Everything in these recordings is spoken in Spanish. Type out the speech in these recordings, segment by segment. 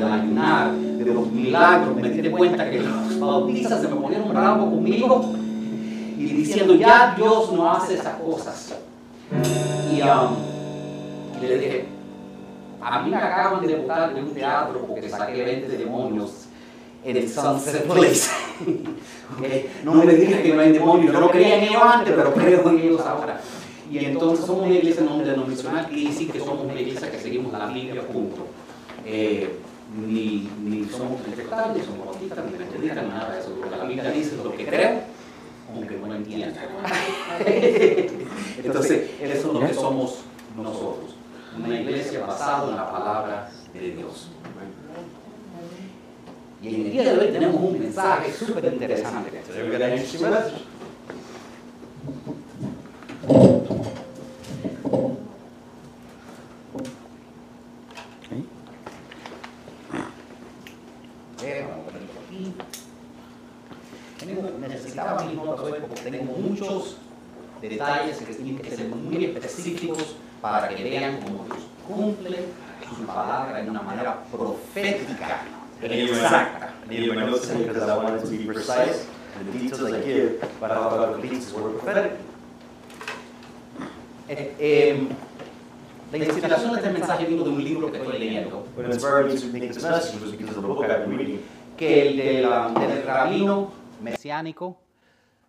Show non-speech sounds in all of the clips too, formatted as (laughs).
del ayunar, de los milagros, me di cuenta que los bautistas se me ponieron bravos conmigo y diciendo, ya Dios no hace esas cosas. Y, um, y le dije, a mí me acaban de botar de un teatro porque saqué 20 demonios en el Sunset Place. (laughs) No me digas que no hay demonios, yo no creía en ellos antes, pero creo en ellos ahora. Y entonces somos una iglesia no denominacional y sí que somos una iglesia que seguimos la Biblia, punto. Eh, ni, ni somos ni somos bautistas, ni metodistas, ni nada de eso. La Biblia dice lo que creo, aunque no entiendo. Entonces, eso es lo que somos nosotros. Una iglesia basada en la palabra de Dios. Y en el día de hoy tenemos un mensaje súper interesante. Today we got an interesting message. Eh, vamos Tengo- necesitaba mis notas hoy porque tengo muchos detalles que tienen que ser muy específicos para que vean cómo Dios cumple su palabra de una manera profética, I needed my, exacta. I needed my notes in because I wanted to be precise, and the details I give about how God completes His word prophetic. Eh, eh, la inspiración de este mensaje vino de un libro que estoy leyendo, What inspired me to make this message was because of the book I've been reading. Que el de la- del rabino mesiánico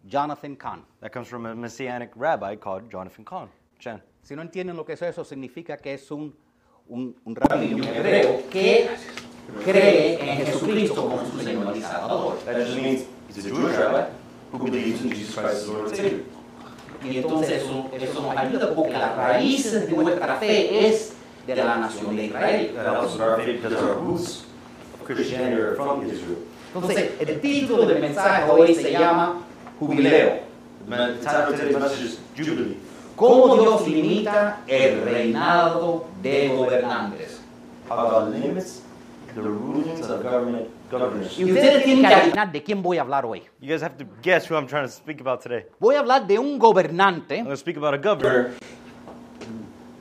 Jonathan Kahn. That comes from a messianic rabbi called Jonathan Kahn. Chen. Si no entienden lo que es eso, significa que es un, un, un rabino hebreo que cree en Jesucristo como su Señor y Salvador. That just means he's a Jewish rabbi who believes in Jesus Christ as Lord and Savior. Y entonces eso, eso nos ayuda porque las raíces de nuestra fe es de la nación de Israel. That helps our faith because our roots Christianity are from Israel. Entonces, el título del mensaje hoy se llama Jubileo. The title of today's message is Jubilee. ¿Cómo Dios limita el reinado de gobernantes? How God limits the rulings of government governors. Y ustedes tienen que adivinar de quién voy a hablar hoy. You guys have to guess who I'm trying to speak about today. Voy a hablar de un gobernante I'm going to speak about a governor.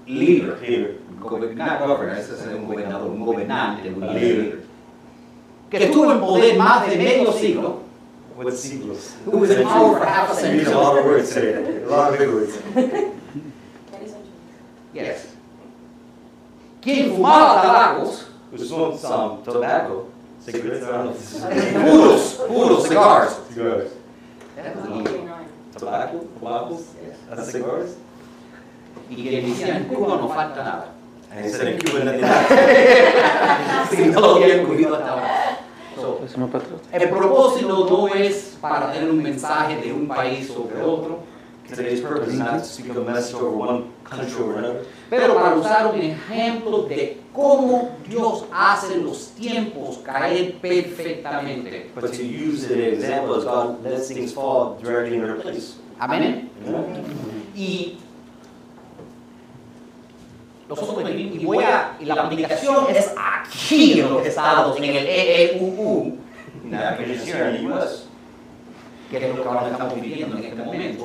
líder. Peter. Gobernar, governor, ese es un gobernador, un gobernante, un líder. Que estuvo en poder más de medio siglo. With sequels. Who was in power for half a I use a lot of words today. A lot of big words. Yes. Quien fumaba tabacos, Who smoked some tobacco, cigarettes, I puros, puros cigars. cigars. Tobacco, tobacco, that's cigars. Y quien decía, en Cuba no falta nada. And he said in Cuba nothing happened. Si no lo habían cogido hasta ahora. El propósito no es para tener un mensaje de un país sobre otro, Today's purpose is not to speak a message over one country over another, pero para usar un ejemplo de cómo Dios hace los tiempos caer perfectamente. but to use an example as God lets things fall directly in their place. Amén. Y nosotros venimos- y voy a y la aplicación es aquí en los estados, en el EEUU, in the U.S., que es lo que ahora estamos viviendo en este momento.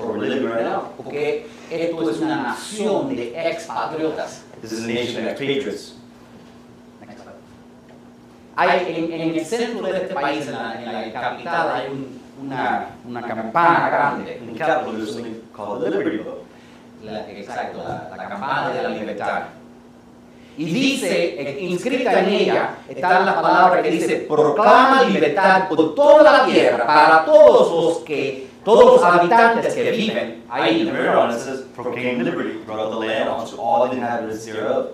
Porque esto es una nación de expatriotas. This is a nation of expatriates. Hay, en, en el centro de este país, en la, en la capital, hay un- una, una campana grande. In the capital, there's something called the Liberty Bell. La- exacto, la, la campana de la libertad. Y dice, inscrita en ella, está la palabra que dice, proclama libertad por toda la tierra para todos los que, todos los habitantes que viven ahí. And there on it says, proclaim liberty throughout the land unto all the inhabitants thereof.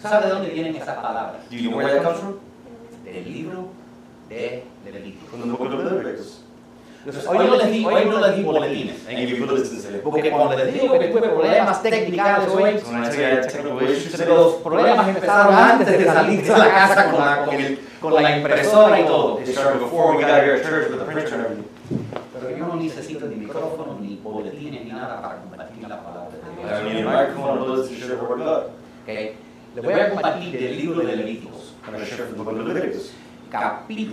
¿Sabe de dónde vienen esas palabras? Do you know where that comes from? Del libro de Levítico. From the book of Leviticus. Entonces, hoy no les di, hoy no les di boletines. Bulletins today. Porque cuando les digo que tuve problemas técnicos hoy, los problemas empezaron antes de salir de la casa con la, con el- con la impresora y todo. they started before we got here at church with the printer and everything. Pero yo no necesito ni micrófono, ni boletines, ni nada para compartir la palabra de Dios. Okay. Les voy a compartir del libro de Levíticos.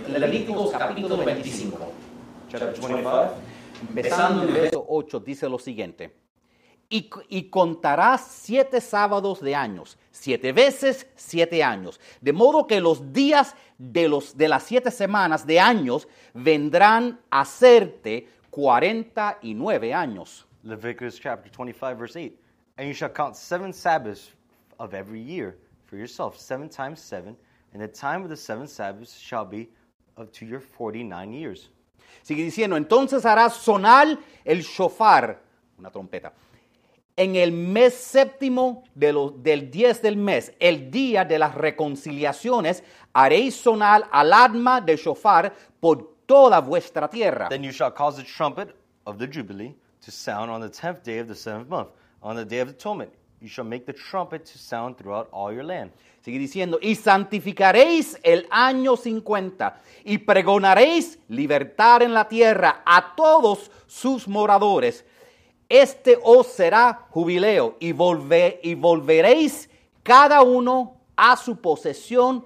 Levíticos capítulo 25. Chapter 25. Empezando en el verso 8, dice lo siguiente. y, y contarás siete sábados de años, siete veces siete años. De modo que los días de, los, de las siete semanas de años vendrán a serte cuarenta y nueve años. Leviticus chapter 25, verse 8. And you shall count seven Sabbaths of every year for yourself, seven times seven, and the time of the seven Sabbaths shall be up to your 49 years. Sigue diciendo, entonces harás sonar el shofar, una trompeta, en el mes séptimo de del 10 del mes, el día de las reconciliaciones, haréis sonar alarma de shofar por toda vuestra tierra. Then you shall cause the trumpet of the Jubilee to sound on the tenth day of the seventh month. On the day of atonement, you shall make the trumpet to sound throughout all your land. Sigue diciendo, y santificaréis el año 50 y pregonaréis libertad en la tierra a todos sus moradores. Este os será jubileo y, volve- y volveréis cada uno a su posesión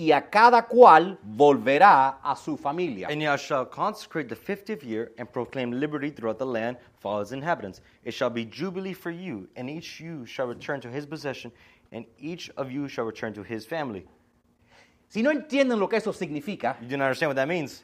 y a cada cual volverá a su familia. And thou shalt consecrate the fiftieth year and proclaim liberty throughout the land for all its inhabitants. It shall be jubilee for you, and each you shall return to his possession, and each of you shall return to his family. Si no entienden lo que eso significa, You do not understand what that means?